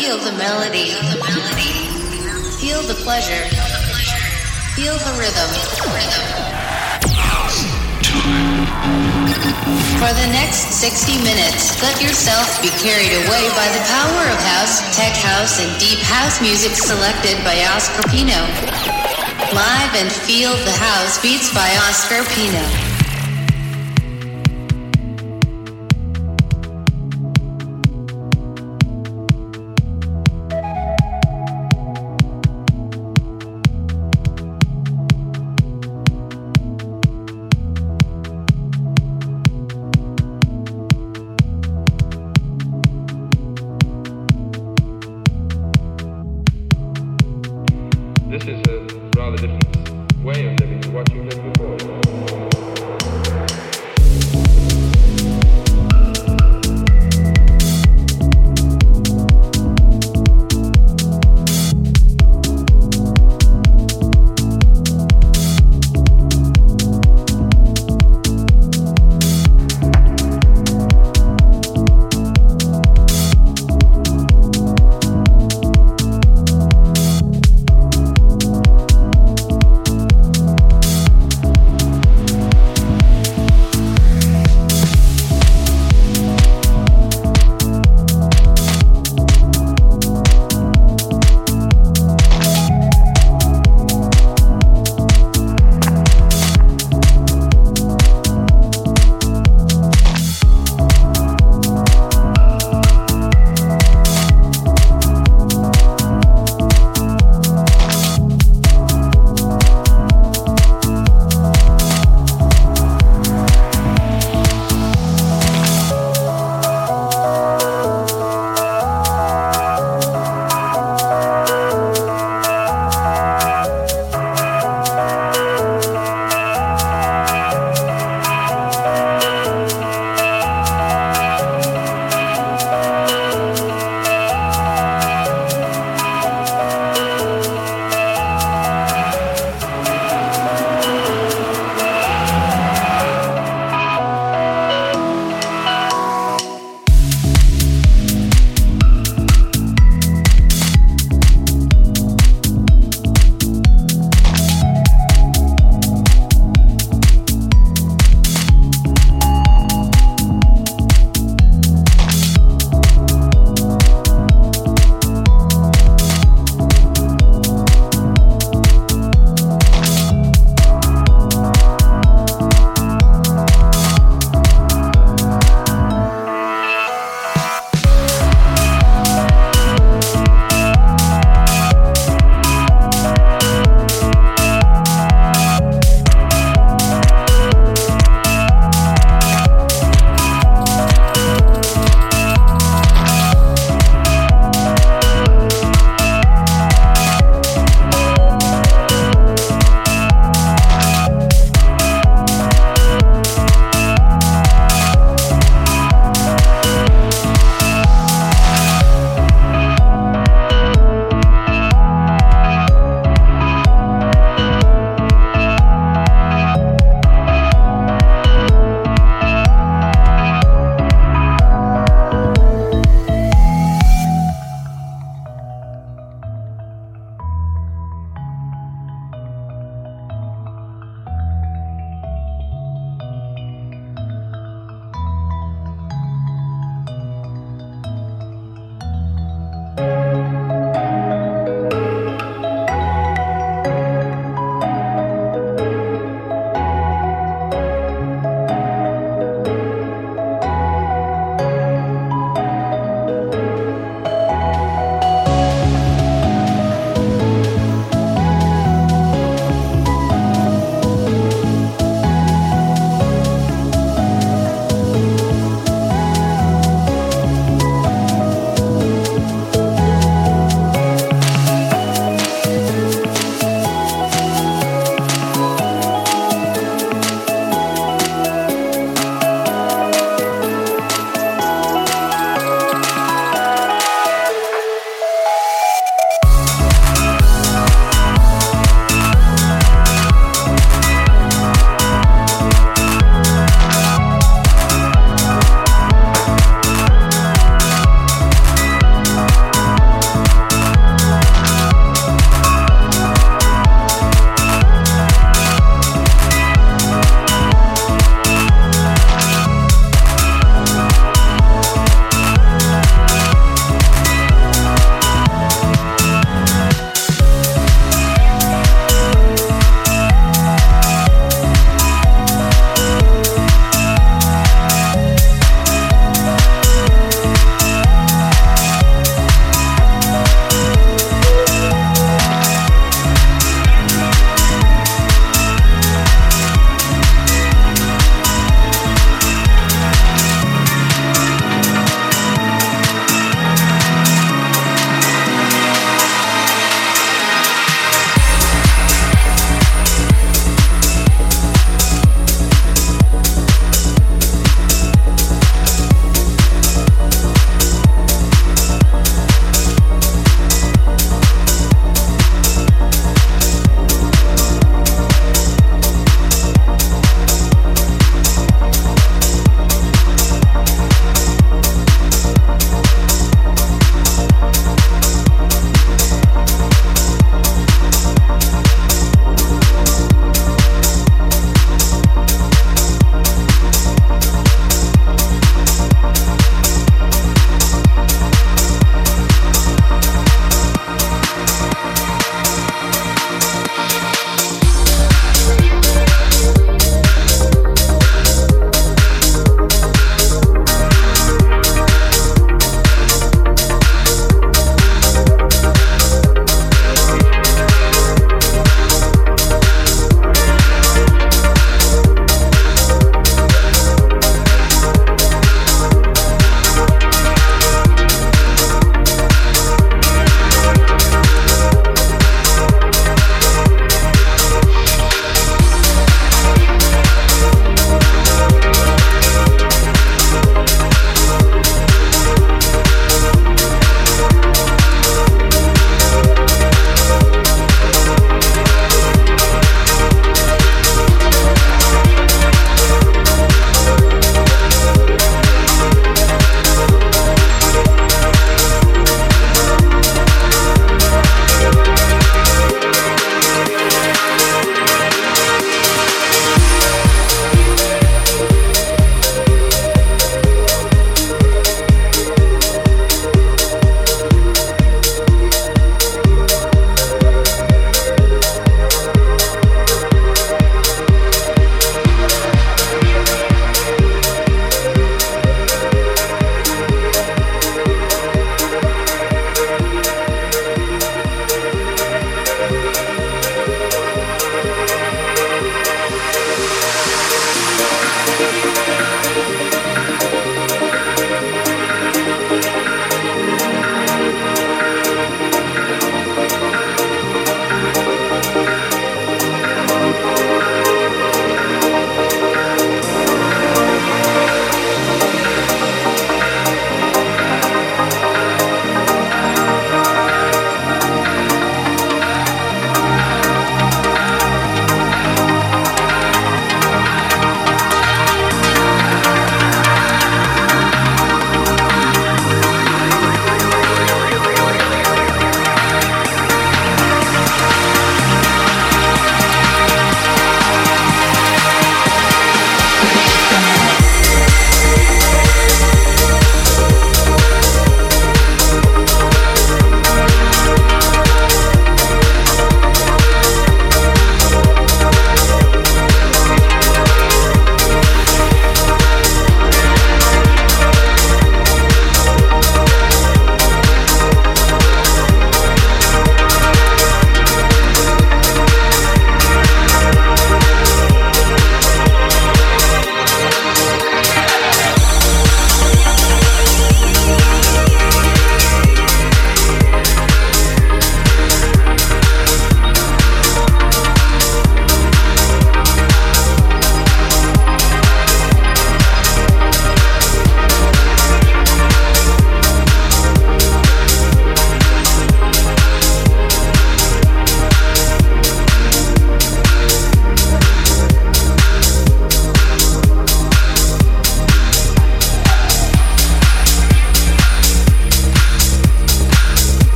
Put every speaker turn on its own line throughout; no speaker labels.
Feel the melody. Feel the pleasure. Feel the rhythm. For the next 60 minutes, let yourself be carried away by the power of house, tech house, and deep house music selected by Oscar Pino. Live and feel the house beats by Oscar Pino.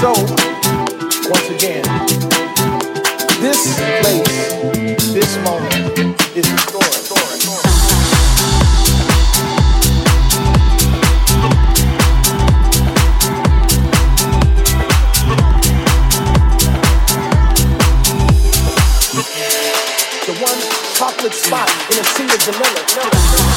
Come on, I got my concealed carry. Come on, boy. Come on. Come on. Come on.